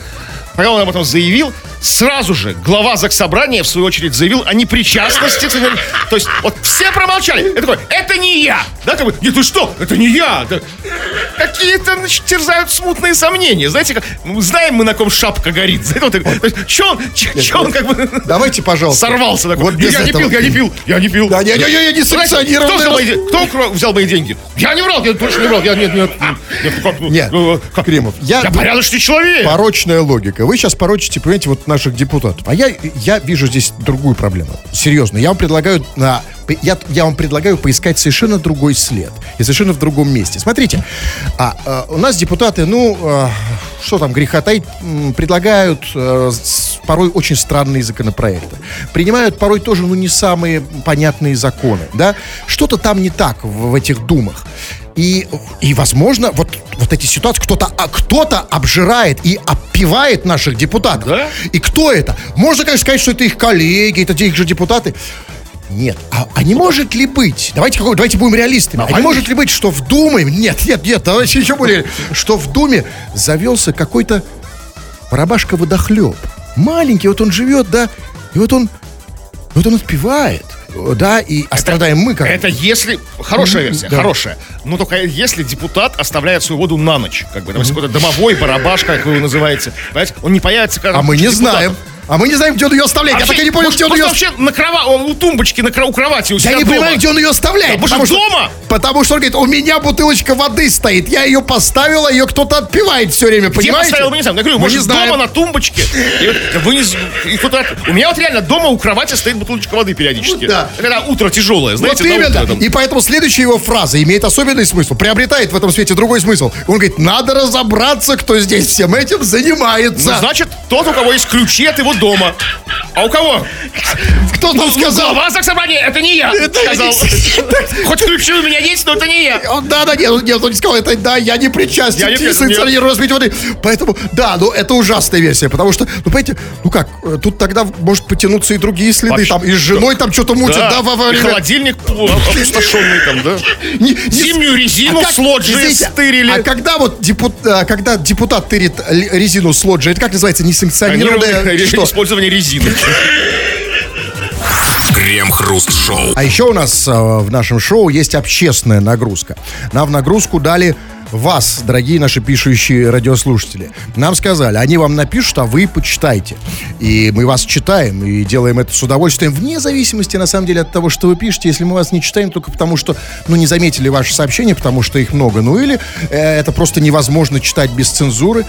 когда он об этом заявил, сразу же глава Заксобрания, в свою очередь, заявил о непричастности. То есть, вот все промолчали. Это такой, это не я. Да, как бы, нет, ты что, это не я. Да. Какие-то, значит, терзают смутные сомнения. Знаете, как, ну, знаем мы, на ком шапка горит. Вот че он, че, че он как бы... Давайте, пожалуйста. Сорвался такой. Вот я не этого. пил, я не пил, я не пил. Да, не, не, не, не Знаете, санкционированный Кто взял, мои, кто взял мои деньги? Я не врал, я точно не врал. Я, нет, нет, нет, нет, ну как, ну, Нет, ну, как? Кремов, я- я порядочный человек. Порочная логика. Вы сейчас порочите, понимаете, вот наших депутатов. А я, я вижу здесь другую проблему. Серьезно. Я вам предлагаю на я, я вам предлагаю поискать совершенно другой след. И совершенно в другом месте. Смотрите, а, а, у нас депутаты, ну, а, что там греха таить, предлагают с- порой очень странные законопроекты. Принимают порой тоже, ну, не самые понятные законы, да? Что-то там не так в, в этих думах. И, и возможно, вот, вот эти ситуации, кто-то а, кто-то обжирает и опивает наших депутатов. Да? И кто это? Можно, конечно, сказать, что это их коллеги, это их же депутаты. Нет, а, а не может ли быть, давайте, какой- давайте будем реалистами, а не может ли быть, что в Думе, нет, нет, нет, давайте еще более, что в Думе завелся какой-то барабашка-водохлеб, маленький, вот он живет, да, и вот он, вот он отпивает, да, и а страдаем мы как Это если... Хорошая версия, да. хорошая. Но только если депутат оставляет свою воду на ночь. Как бы, там, если какой-то домовой барабаш, как вы его называете. Понимаете? Он не появится, когда... А мы не депутатов. знаем. А мы не знаем, где он ее оставляет. Я так и не понял, может, где он ее... вообще на крова... у тумбочки, на кро- у кровати у себя Я не дома. понимаю, где он ее оставляет. Да, может, дома? Потому что он говорит, у меня бутылочка воды стоит. Я ее поставила, ее кто-то отпивает все время, Где понимаете? поставил, мы не знаем. Я говорю, Мы может, не дома на тумбочке. И вот вы не и кто-то от- У меня вот реально дома у кровати стоит бутылочка воды периодически. Ну да. Когда утро тяжелое, знаете, вот именно. утро там. И поэтому следующая его фраза имеет особенный смысл, приобретает в этом свете другой смысл. Он говорит, надо разобраться, кто здесь всем этим Ну, занимается. значит, тот, у кого есть ключи от его дома. А у кого? Кто там сказал? Глава заксобрания, это не я, сказал. Хоть ключи у меня есть, но это не я. Он, да, да, нет, нет, он не сказал, это, да, я не причастен Я не причастен, разбитию воды. Поэтому, да, ну, это ужасная версия, потому что, ну, понимаете, ну как, э, тут тогда может потянуться и другие следы, Вообще, там, и с женой там что-то мутят, да, во во и время... холодильник опустошенный там, да. Не- не- Зимнюю резину А как- с лоджии извините, стырили. А когда вот депут, а, когда депутат тырит резину с лоджии, это как называется, несанкционированное, что? Использование резины. Крем-хруст-шоу. А еще у нас э, в нашем шоу есть общественная нагрузка. Нам в нагрузку дали вас, дорогие наши пишущие радиослушатели. Нам сказали, они вам напишут, а вы почитайте. И мы вас читаем и делаем это с удовольствием, вне зависимости, на самом деле, от того, что вы пишете. Если мы вас не читаем, только потому что, ну, не заметили ваши сообщения, потому что их много. Ну, или э, это просто невозможно читать без цензуры,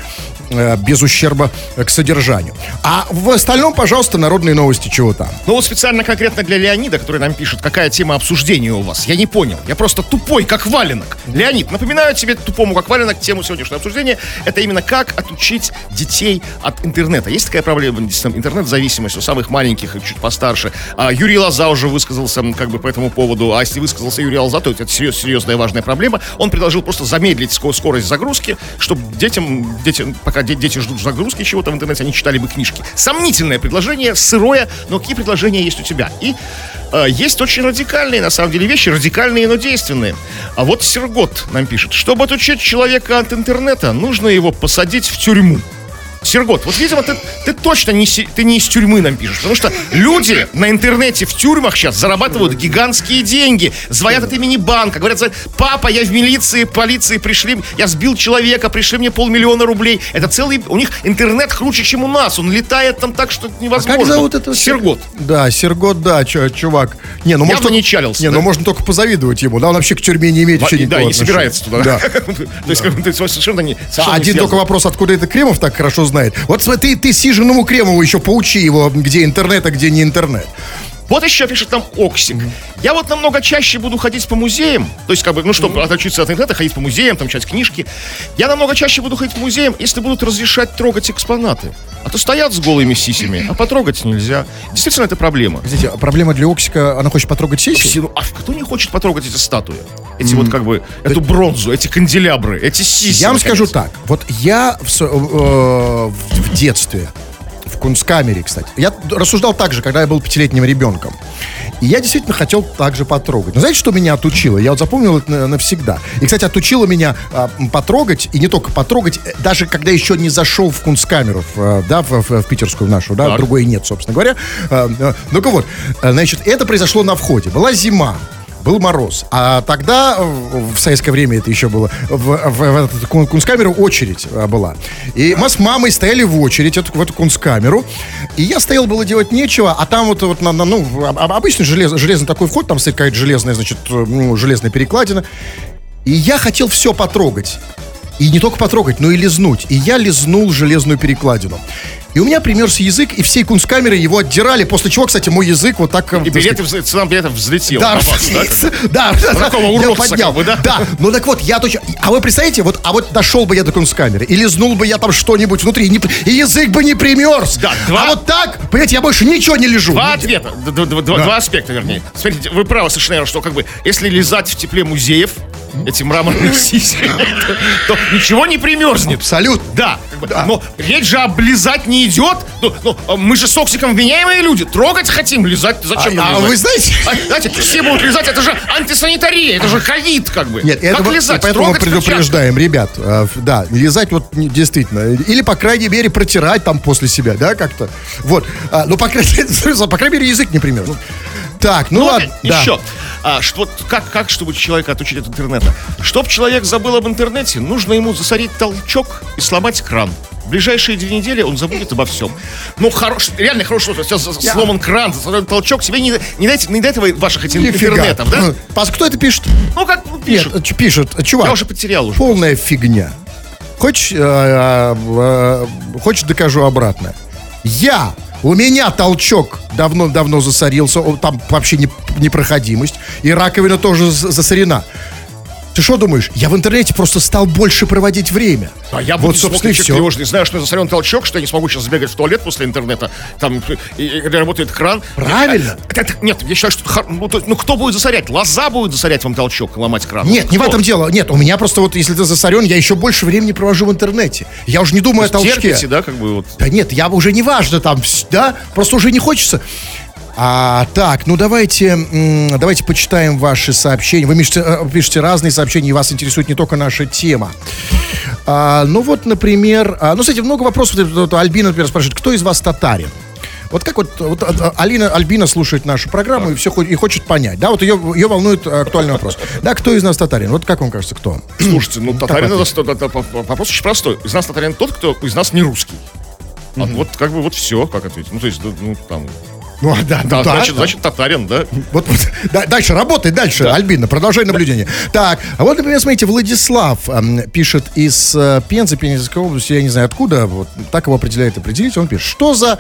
без ущерба э, к содержанию. А в остальном, пожалуйста, народные новости, чего там. Ну вот специально конкретно для Леонида, который нам пишет, какая тема обсуждения у вас. Я не понял. Я просто тупой, как валенок. Леонид, напоминаю тебе тупому, как валенок, тему сегодняшнего обсуждения. Это именно как отучить детей от интернета. Есть такая проблема, действительно, интернет-зависимость у самых маленьких и чуть постарше. А Юрий Лоза уже высказался как бы по этому поводу. А если высказался Юрий Лоза, то это серьез- серьезная важная проблема. Он предложил просто замедлить ско- скорость загрузки, чтобы детям, детям пока де- дети ждут загрузки чего-то в интернете, они читали бы книжки. Сомнительное предложение, сырое, но какие предложения есть у тебя? И э, есть очень радикальные, на самом деле, вещи, радикальные, но действенные. А вот Сергот нам пишет, чтобы отучить человека от интернета, нужно его посадить в тюрьму. Сергот, вот, видимо, ты, ты точно не, ты не из тюрьмы нам пишешь, потому что люди на интернете в тюрьмах сейчас зарабатывают гигантские деньги, звонят от имени банка, говорят, папа, я в милиции, полиции пришли, я сбил человека, пришли мне полмиллиона рублей. Это целый, у них интернет круче, чем у нас, он летает там так, что невозможно. А Как зовут этого? Сергот. Да, Сергот, да, чувак. Не, ну может только- не чалился, Не, да? ну можно только позавидовать ему. Да, он вообще к тюрьме не имеет Во- вообще Да, никакого не собирается туда. Да. То есть, совершенно не А совершенно не один только вопрос, откуда это Кремов так хорошо знает. Вот смотри, ты Сиженому Кремову еще поучи его, где интернет, а где не интернет. Вот еще пишет там Оксик. Я вот намного чаще буду ходить по музеям, то есть, как бы, ну, чтобы отучиться от интернета, ходить по музеям, там, читать книжки. Я намного чаще буду ходить по музеям, если будут разрешать трогать экспонаты. А то стоят с голыми сисями, а потрогать нельзя. Действительно, это проблема. Подождите, а проблема для Оксика, она хочет потрогать сиси? Ну, а кто не хочет потрогать эти статуи? Эти вот как бы, эту бронзу, эти канделябры, эти сиси. Я вам наконец. скажу так. Вот я в, э, в детстве, в кунсткамере, кстати, я рассуждал так же, когда я был пятилетним ребенком. И я действительно хотел так же потрогать. Но знаете, что меня отучило? Я вот запомнил это на- навсегда. И, кстати, отучило меня а, потрогать, и не только потрогать, э, даже когда еще не зашел в кунсткамеру, в, э, да, в, в- в питерскую нашу, да, Так. другой нет, собственно говоря. А, Ну-ка вот, значит, это произошло на входе. Была зима. Был мороз. А тогда, э, в советское время это еще было, в, в- в кунсткамеру очередь а, была. И мы с мамой стояли в очередь эту- в эту кунсткамеру. И я стоял, было делать нечего, а там вот, вот на, на- ну, об- об- обычный желез- железный такой вход, там стоит какая-то железная, значит, э, ну, железная перекладина. И я хотел все потрогать. И не только потрогать, но и лизнуть. И я лизнул железную перекладину. И у меня примерз язык, и всей кунсткамеры его отдирали, после чего, кстати, мой язык вот так... э, И билеты, вз- цена билетов взлетела да, вас, да? да, да. я поднял. как бы, да? Да, ну так вот, я точно... А вы представляете, вот, а вот дошел бы я до кунсткамеры, и лизнул бы я там что-нибудь внутри, и, не- и язык бы не примерз. Да, два- А вот так, понимаете, я больше ничего не лежу. Два ответа, д- д- д- два, два аспекта, вернее. Смотрите, вы правы совершенно, что как бы, если лизать в тепле музеев, эти мраморные сиси, то ничего не примерзнет. Абсолютно. Да, но речь же облизать не идет. Ну, ну, а мы же с Оксиком вменяемые люди. Трогать хотим, лизать зачем А- а лизать? вы знаете- А, знаете, все будут лизать, это же антисанитария, это же ковид, как бы. Нет, как это вот- лизать? поэтому мы Трогать предупреждаем, ребят, э, да, лизать вот действительно, или, по крайней мере, протирать там после себя, да, как-то, вот, А, ну, по крайней, мере, по крайней мере, язык не примерз. Так, ну, Ну, ладно, да. еще. А, что, как, как, чтобы человека отучить от интернета? Чтоб человек забыл об интернете, нужно ему засорить толчок и сломать кран. В ближайшие две недели он забудет обо всем. Ну, хорош, реально хорошо, что сейчас сломан кран, засорен толчок. Тебе не, не, дайте, не до этого ваших этих Нифига. интернетов, да? Пас, кто это пишет? Ну, как ну, пишут. Нет, пишет, чувак. Я уже потерял уже. Полная фигня. Хочешь, э, э, э, хочешь докажу обратно? Я, у меня толчок давно-давно засорился, там вообще не- непроходимость, и раковина тоже засорена. Ты что думаешь? Я в интернете просто стал больше проводить время. А я вот, собственно, и все. тревожный. Знаю, что засорен толчок, что я не смогу сейчас сбегать в туалет после интернета. Там и, и работает кран. Правильно. Это- это- нет, я считаю, что ну, то- ну, кто будет засорять? Лоза будет засорять вам толчок, ломать кран. Нет, не в Кто? этом дело. Нет, у меня просто вот, если ты засорен, я еще больше времени провожу в интернете. Я уже не думаю о То есть толчке. терпите, да, как бы вот. Да нет, я уже не важно там, да, просто уже не хочется. А, так, ну давайте, давайте почитаем ваши сообщения. Вы пишете, э, пишете разные сообщения, и вас интересует не только наша тема. А, ну вот, например, а, ну, кстати, много вопросов. Вот, Альбина, например, спрашивает, кто из вас татарин? Вот как вот, вот а, Алина, Альбина слушает нашу программу и все и хочет понять, да, вот ее, ее волнует э, актуальный вопрос. Да, кто из нас татарин? Вот как вам кажется, кто? Слушайте, ну татарин это- это- вопрос очень простой. Из нас татарин тот, кто из нас не русский. А Вот как бы вот все, как ответить. Ну, то есть, ну, там. Ну, да, Да, да, значит, да. значит, татарин, да. Вот, вот, да, дальше, работай дальше, Альбина, продолжай наблюдение. Так, а вот, например, смотрите, Владислав эм, пишет из э, Пензы, Пензенской области, я не знаю откуда, вот так его определяет определитель, он пишет, что за...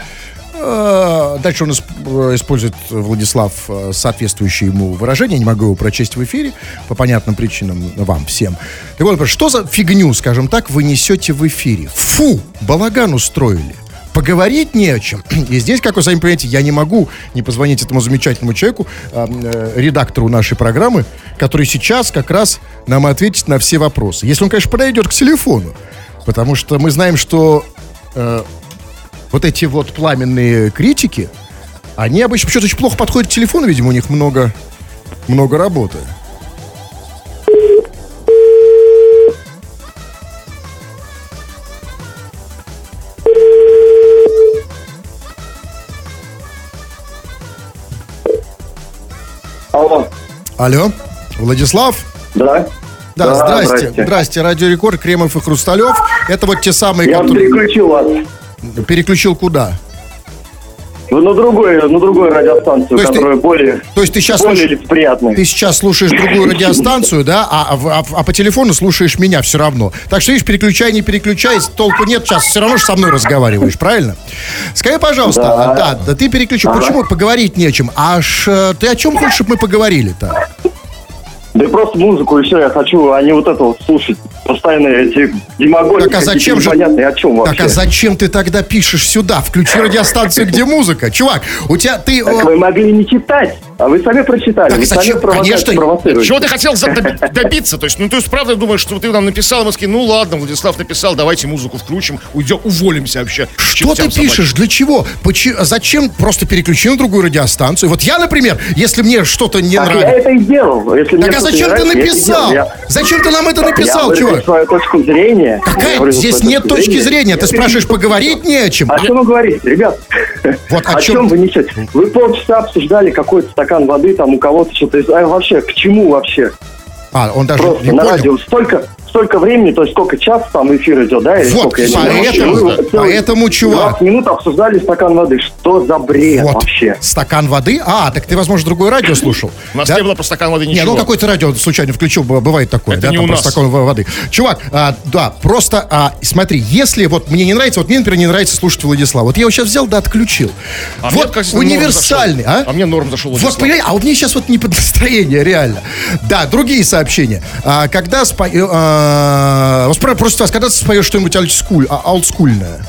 э, дальше он исп- э, использует, э, Владислав, э, соответствующее ему выражение, не могу его прочесть в эфире, по понятным причинам вам всем. Так вот, что за фигню, скажем так, вы несете в эфире? Фу, балаган устроили. Поговорить не о чем. И здесь, как вы сами понимаете, я не могу не позвонить этому замечательному человеку, э, э, редактору нашей программы, который сейчас как раз нам ответит на все вопросы. Если он, конечно, подойдет к телефону. Потому что мы знаем, что э, вот эти вот пламенные критики, они обычно почему-то очень плохо подходят к телефону, видимо, у них много, много работы. Алло. Владислав? Да? Да, здрасте. здрасте. Здрасте, Радио Рекорд, Кремов и Хрусталев. Это вот те самые, Я которые... переключил вас. Переключил куда? Вы на другую, на другую радиостанцию, То есть ты- которая более, То есть ты сейчас более слушаешь... лицеприятная. Ты сейчас слушаешь другую радиостанцию, да, а, а а по телефону слушаешь меня все равно. Так что, видишь, переключай, не переключай, толку нет, сейчас все равно же со мной разговариваешь, правильно? Скажи, пожалуйста, Да. а, да, да ты переключил, почему поговорить не о чем? Аж э, ты о чем хочешь, чтобы мы поговорили-то? Да и просто музыку и все, я хочу, а не вот это вот слушать. Постоянно эти демагоги. Так а зачем же... Непонятные, о чем вообще? Так а зачем ты тогда пишешь сюда? Включи радиостанцию, где музыка. Чувак, у тебя ты... Так вы могли не читать, а вы сами прочитали. Так вы зачем? сами Конечно. провоцируете. Чего ты хотел добиться? То есть, ну, то есть, правда, думаешь, что ты нам написал, мы ну, ладно, Владислав написал, давайте музыку включим, уйдем, уволимся вообще. Что ты пишешь? Для чего? Зачем просто переключи на другую радиостанцию? Вот я, например, если мне что-то не я нравится... это и делал. Так а зачем ты я написал? Я- Зачем ты нам это Я написал, выразил свою точку зрения. Какая? Здесь нет точки зрения. Ты Я спрашиваешь, поговорить не о чем. О чем вы говорите, ребят? Вот о о чем- чем вы несете? Вы полчаса обсуждали какой-то стакан воды, там у кого-то что-то. А вообще, к чему вообще? А, он даже Просто не на понял. радио столько, столько времени, то есть сколько час там эфир идет, да? Или Вот, сколько, я не знаю. поэтому- вот поэтому, чувак- 20 минут обсуждали стакан воды. Что за бред Вот. вообще? Стакан воды? А, так ты, возможно, другое радио слушал. У нас Да? не было про стакан воды Не, ничего. ну какое-то радио случайно включил, бывает такое, Это да, не там у нас. стакан воды. Чувак, а, да, просто а, смотри, если вот мне не нравится, вот мне, например, не нравится слушать Владислава, вот я его сейчас взял, да, отключил. А мне, вот кажется, норм универсальный, а? А мне норм зашел Вот, Владислав. понимаете, а вот мне сейчас вот не под настроение, реально. Да, другие сообщения. А, когда спою... А, вас про- просят вас, когда ты споешь что-нибудь а, олдскульное?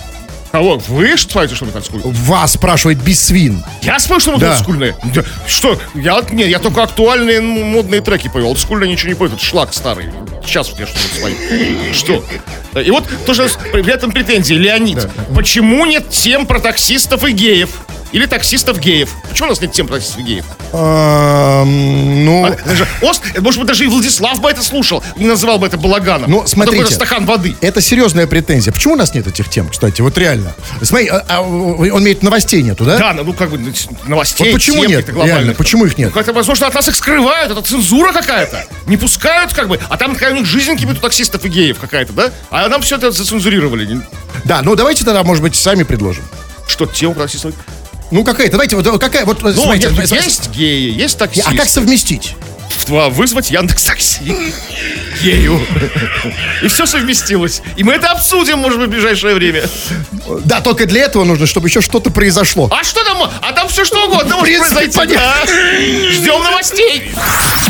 Кого? Вы что спаете что-нибудь олдскульное? Вас спрашивает Бисвин. Я спою что-нибудь Да. олдскульное? Да, Что? Я, нет, я только актуальные модные треки пою. Олдскульное ничего не пою, это шлак старый. Сейчас вот я что-нибудь спою. Что? И вот тоже при этом претензии. Леонид, почему нет тем про таксистов и геев? Или таксистов геев? Почему у нас нет тем таксистов геев? Ну, А, это же Ост, может быть, даже и Владислав бы это слушал, не называл бы это балаганом. Ну, смотрите. Такой стакан воды. Это серьезная претензия. Почему у нас нет этих тем, кстати? Вот реально. Смотри, а- а он имеет новостей нету, да? Да, ну как бы ну, новостей, Вот почему нет? Реально, почему их нет? Ну, как-то, возможно, от нас их скрывают, это цензура какая-то. Не пускают, как бы. А там такая у них жизнь кипит у таксистов и геев какая-то, да? А нам все это зацензурировали. Да, ну давайте тогда, может быть, сами предложим. Что, тему таксистов? Ну какая-то, давайте, вот какая, вот, Ну, смотрите, нет, есть геи, есть таксисты. а как совместить? Два, вызвать Яндекс Такси. Гею. И все совместилось. И мы это обсудим, может быть, в ближайшее время. Да, только для этого нужно, чтобы еще что-то произошло. А что там? А там все что угодно может произойти. да. Ждем новостей.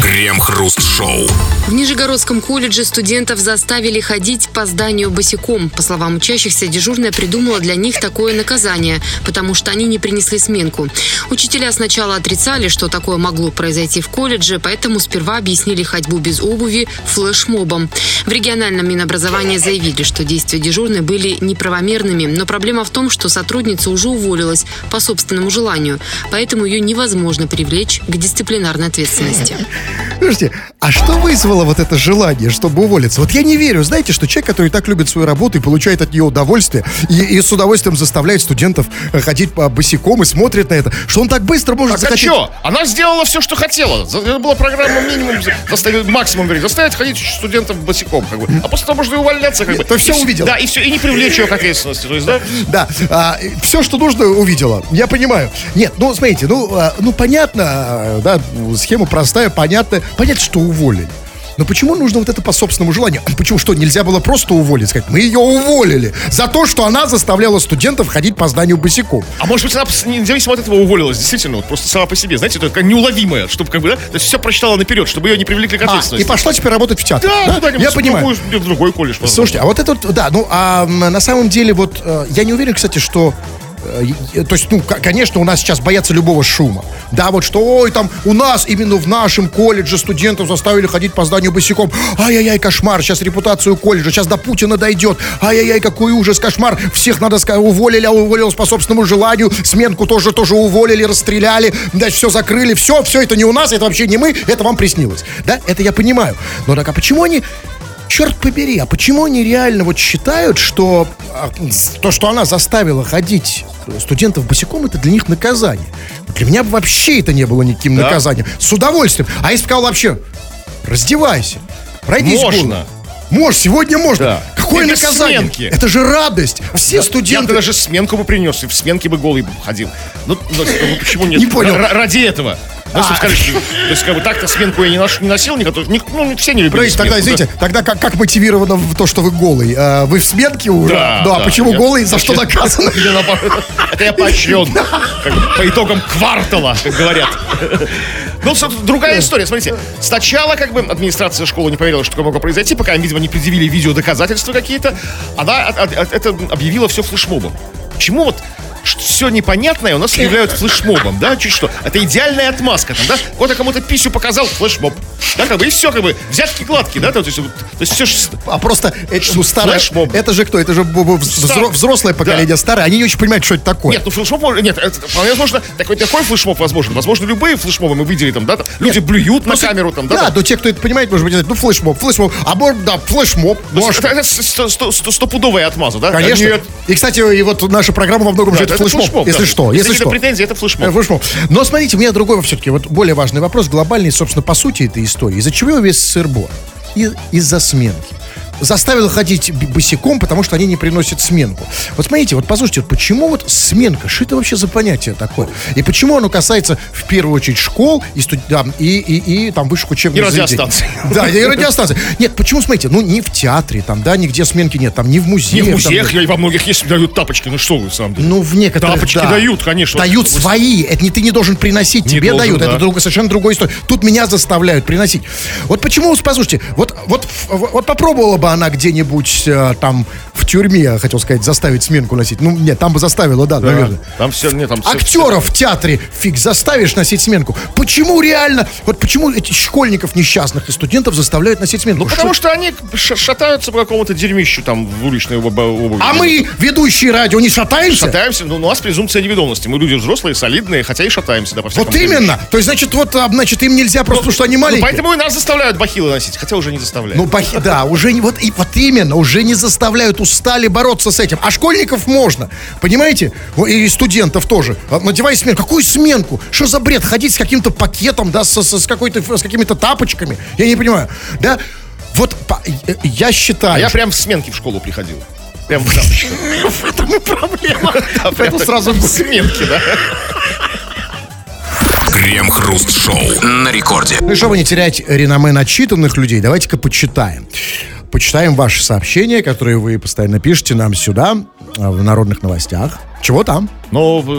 Крем-хруст-шоу. В Нижегородском колледже студентов заставили ходить по зданию босиком. По словам учащихся, дежурная придумала для них такое наказание, потому что они не принесли сменку. Учителя сначала отрицали, что такое могло произойти в колледже, поэтому сперва объяснили ходьбу без обуви флешмобом. В региональном Минобразовании заявили, что действия дежурной были неправомерными, но проблема в том, что сотрудница уже уволилась по собственному желанию, поэтому ее невозможно привлечь к дисциплинарной ответственности. Слушайте, а что вызвало вот это желание, чтобы уволиться? Вот я не верю, знаете, что человек, который так любит свою работу и получает от нее удовольствие, и, и с удовольствием заставляет студентов э, ходить по босиком и смотрит на это, что он так быстро может Так а захотеть... что? Она сделала все, что хотела. Это была программа минимум, заставить, максимум, вернее, заставить ходить студентов босиком, как бы. А после того можно и увольняться, как бы. то всё И вс- увидел. Да, и все, и не привлечь ее к ответственности. То есть, да? Да, все, что нужно, увидела. Я понимаю. Нет, ну, смотрите, ну, а, ну понятно, а, да, схема простая, понятная. Понятно, что уволили. Но почему нужно вот это по собственному желанию? А Почему что, нельзя было просто уволить? Сказать, мы ее уволили за то, что она заставляла студентов ходить по зданию босиком. А может быть, она независимо от этого уволилась, действительно, вот просто сама по себе, знаете, это такая неуловимая, чтобы как бы, да, то есть все прочитала наперед, чтобы ее не привлекли к А, и ответственности. пошла теперь работать в театр. да, куда-нибудь Я в понимаю. другую- в другой колледж. возможно. Слушайте, а вот это вот, да, ну, а на самом деле, вот, э, я не уверен, кстати, что то есть, ну, конечно, у нас сейчас боятся любого шума. Да, вот что, ой, там, у нас именно в нашем колледже студентов заставили ходить по зданию босиком. Ай-яй-яй, кошмар, сейчас репутацию колледжа, сейчас до Путина дойдет. Ай-яй-яй, какой ужас, кошмар. Всех, надо сказать, уволили, а уволилась по собственному желанию. Сменку тоже, тоже уволили, расстреляли. Дальше все закрыли. Все, все это не у нас, это вообще не мы, это вам приснилось. Да, это я понимаю. Но так, а почему они черт побери, а почему они реально вот считают, что а, то, что она заставила ходить студентов босиком, это для них наказание? Для меня бы вообще это не было никаким Да. наказанием. С удовольствием. А если бы сказал вообще, раздевайся, пройдись Можно. голым». Можешь, сегодня можно. Да. Какое И без наказание? сменки. Это же радость. Все Я студенты... бы даже сменку бы принес, и в сменке бы голый бы ходил. Ну, ну, ну, почему нет? Не понял. Р- ради этого. Ну, А. чтобы сказать, что- то есть, как бы так-то сменку я не, нош- не носил, никто, ник- ну, все не любили Подождите, тогда, да. извините, тогда как, как мотивировано в то, что вы голый? А, вы в сменке уже? Да, а да. почему Я голый? За что наоборот. Это я поощрен. По итогам квартала, как говорят. Ну, собственно, другая история. Смотрите, сначала как бы администрация школы не поверила, что такое могло произойти, пока им, видимо, не предъявили видеодоказательства какие-то. Она от- это объявила все флешмобом. Почему вот все непонятное у нас объявляют флешмобом, да, чуть что. Это идеальная отмазка, там, да. Кто-то кому-то писю показал, флешмоб. Да, как бы, и все, как бы, взятки гладкие, да, то есть, вот, то есть все А просто это, ну, старое, Флешмоб. это же кто? Это же взро- взрослое поколение, Да. старое. Они не очень понимают, что это такое. Нет, ну флешмоб, нет, это, вполне возможно, такой, такой флешмоб возможен. Возможно, любые флешмобы мы видели там, да, там, люди блюют на камеру там, да. да, там. но те, кто это понимает, может быть, ну флешмоб, флешмоб. А может, да, флешмоб. Есть Может, это, это сто- сто- сто- стопудовая отмаза, да? конечно. Нет. И, кстати, и вот наша программа во многом же это, флешмоб, если да. что, если какие-то что. претензии, это флешмоб. Э, флешмоб. Но смотрите, у меня другой все-таки вот более важный вопрос, глобальный, собственно, по сути этой истории. Из-за чего весь сыр-бор? И- Из-за сменки. Заставила ходить босиком, потому что они не приносят сменку. Вот смотрите, вот послушайте, вот почему вот сменка, что это вообще за понятие такое? И почему оно касается в первую очередь школ и, студ- да, и, и, и там высших учебных И радиостанций. Да, и радиостанции. Нет, почему, смотрите, ну не в театре, там, да, нигде сменки нет, там, не в Не музеях. в там, музеях, я и во многих есть, дают тапочки. Ну что вы, сам ну, в некоторых, Тапочки да. дают, конечно. Дают Вот- свои. Это не ты не должен приносить, тебе должен, дают. да. Это друг- совершенно другая история. Тут меня заставляют приносить. Вот почему, послушайте, вот, вот, вот попробовала бы она где-нибудь э, там в тюрьме, хотел сказать, заставить сменку носить. Ну, нет, там бы заставила, да, наверное. Там все, нет, там все- Актеров в театре фиг заставишь носить сменку. Почему реально, вот почему этих школьников несчастных и студентов заставляют носить сменку? Ну, потому что они шатаются по какому-то дерьмищу там в уличной об- обуви. А мы, ведущие радио, не шатаемся? Шатаемся, ну, у нас презумпция невиновности. Мы люди взрослые, солидные, хотя и шатаемся, да, по всякому Вот именно. То есть, значит, вот, а, значит, им нельзя просто, потому что они Ну, маленькие. поэтому и нас заставляют бахилы носить, хотя уже не заставляют. Ну, бахи, да, уже не, вот, и, вот именно, уже не заставляют, устали бороться с этим. А школьников можно, понимаете? И студентов тоже. А, Надевай сменку. Какую сменку? Что за бред? Ходить с каким-то пакетом, да, со- со- с, какой-то, с какими-то тапочками? Я не понимаю. Да, вот по- э, я считаю... а я прям в сменке в школу приходил. Прям в. В этом и проблема. Поэтому сразу... в сменке, да. Крем-хруст-шоу на рекорде. Ну и чтобы не терять реноме начитанных людей, давайте-ка почитаем. Почитаем ваши сообщения, которые вы постоянно пишете нам сюда. в народных новостях. Чего там?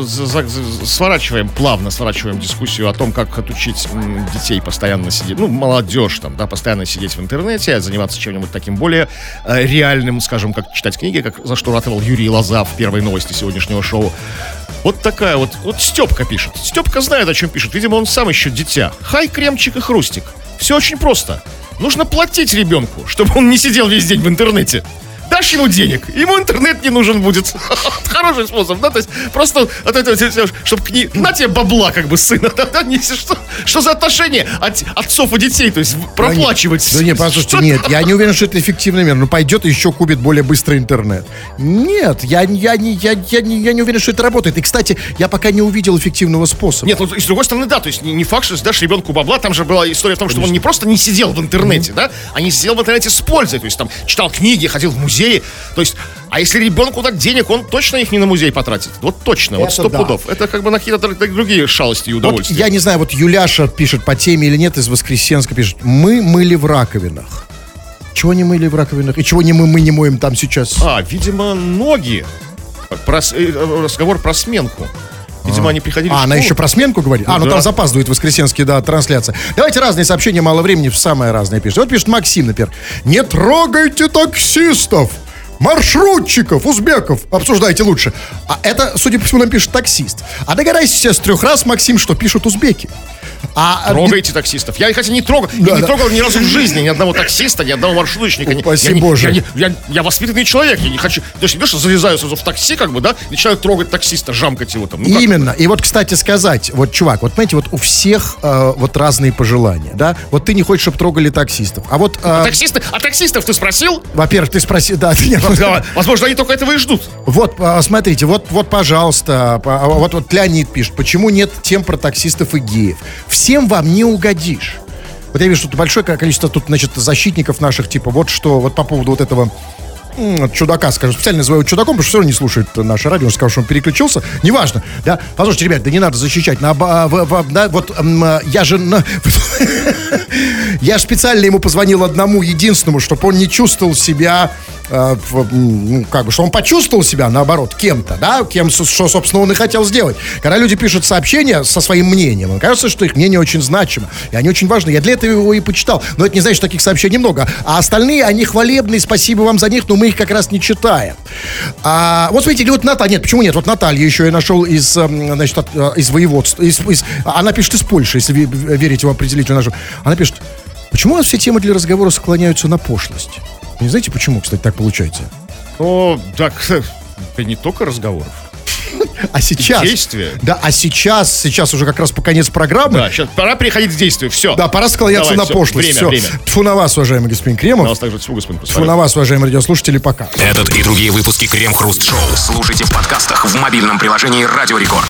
За- сворачиваем, плавно сворачиваем дискуссию о том, как отучить детей постоянно сидеть, ну, молодежь там, да, постоянно сидеть в интернете, заниматься чем-нибудь таким более э, реальным, скажем, как читать книги, как за что ратовал Юрий Лоза в первой новости сегодняшнего шоу. Вот такая вот, вот Степка пишет. Степка знает, о чем пишет. Видимо, он сам еще дитя. Хай, кремчик и хрустик. Все очень просто. Нужно платить ребенку, чтобы он не сидел весь день в интернете. Дашь ему денег, ему интернет не нужен будет. Хороший способ, да, то есть просто от этого, чтобы к ней, на тебе бабла, как бы, сына, да, да, не- что, что за отношения от, отцов и детей, то есть проплачивать. Да нет, послушайте, Что- нет, я не уверен, что это эффективный мер. Ну, пойдет и еще купит более быстрый интернет. Нет, я, я, не, я, я, не, я не уверен, что это работает. И, кстати, я пока не увидел эффективного способа. Нет, ну, и с другой стороны, да, то есть не, не факт, что дашь ребенку бабла, там же была история в том, что он не просто не сидел в интернете, да, а не сидел в интернете с пользой, то есть там читал книги, ходил в музеи, то есть, а если ребенку дать денег, он точно их не на музей потратит, вот точно, вот Это сто да. пудов, это как бы на какие-то др- другие шалости и Вот удовольствия. я не знаю, вот Юляша пишет по теме или нет из Воскресенска пишет. Мы мыли в раковинах. Чего не мыли в раковинах? И чего не мы, мы не моем там сейчас? А, видимо, ноги, Про с- э, разговор про сменку, видимо, они приходили в А, она еще про сменку говорит? А, ну там запаздывает Воскресенский, да, трансляция. Давайте разные сообщения, мало времени, самое разное пишет. Вот пишет Максим, например. Не трогайте таксистов! Маршрутчиков, узбеков, обсуждайте лучше. А это, судя по всему, нам пишет таксист. А догадайся с трех раз, Максим, что пишут узбеки. А, а, Трогайте таксистов. Я, хотя не трогал, я Да, не да. трогал ни разу в жизни ни одного таксиста, ни одного маршруточника. Упаси я, не- Боже. Я, не- я- я воспитанный человек, я не хочу. То есть, видишь, залезаю сразу в такси, как бы, да, начинаю трогать таксиста, жамкать его там. Ну, как? Именно. И вот, кстати, сказать, вот, чувак, вот понимаете, вот у всех э, вот разные пожелания, да? Вот ты не хочешь, чтобы трогали таксистов. А вот, э, Таксисты, а таксистов ты спросил? во-первых, ты спросил, да, ты не- Да, Возможно, они только этого и ждут. Вот, а, смотрите, вот, вот, пожалуйста, по- а, вот, вот Леонид пишет, почему нет тем про таксистов и геев? Всем вам не угодишь. Вот я вижу, что тут большое количество тут, значит, защитников наших, типа, вот что, вот по поводу вот этого чудака, скажем, специально называю чудаком, потому что все равно не слушает наше радио, он сказал, что он переключился, неважно, да, послушайте, ребят, да не надо защищать, на, а, в- в- да, вот а, я же, на- я специально ему позвонил одному, единственному, чтобы он не чувствовал себя, э, ну, как бы, что он почувствовал себя, наоборот, кем-то, да, кем, что, собственно, он и хотел сделать. Когда люди пишут сообщения со своим мнением, кажется, что их мнение очень значимо, и они очень важны. Я для этого его и почитал. Но это не значит, что таких сообщений много. А остальные, они хвалебные, спасибо вам за них, но мы их как раз не читаем. А, вот смотрите, вот Наталья, нет, почему нет? Вот Наталья еще я нашел из, эм, значит, от, э, из воеводства, из, из- она пишет из Польши, если вы верите в определитель нашу. Она пишет, почему у нас все темы для разговора склоняются на пошлость? Не знаете, почему, кстати, так получается? Ну, так, это не только разговоров. А сейчас... Действия. Да, а сейчас, сейчас уже как раз по конец программы. Да, сейчас пора переходить к действию. Все. Да, пора склоняться Давай, на всё, пошлость. время, Всё. время. Тьфу на вас, уважаемый господин На Кремов. вас также тьфу, господин Тьфу на вас, уважаемые радиослушатели, пока. Этот и другие выпуски Крем Хруст Шоу слушайте в подкастах в мобильном приложении Радио Рекорд.